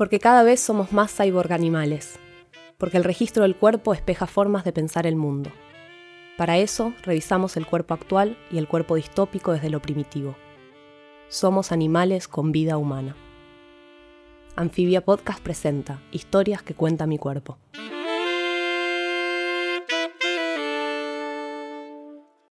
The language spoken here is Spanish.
Porque cada vez somos más cyborg animales. Porque el registro del cuerpo espeja formas de pensar el mundo. Para eso, revisamos el cuerpo actual y el cuerpo distópico desde lo primitivo. Somos animales con vida humana. Anfibia Podcast presenta Historias que cuenta mi cuerpo.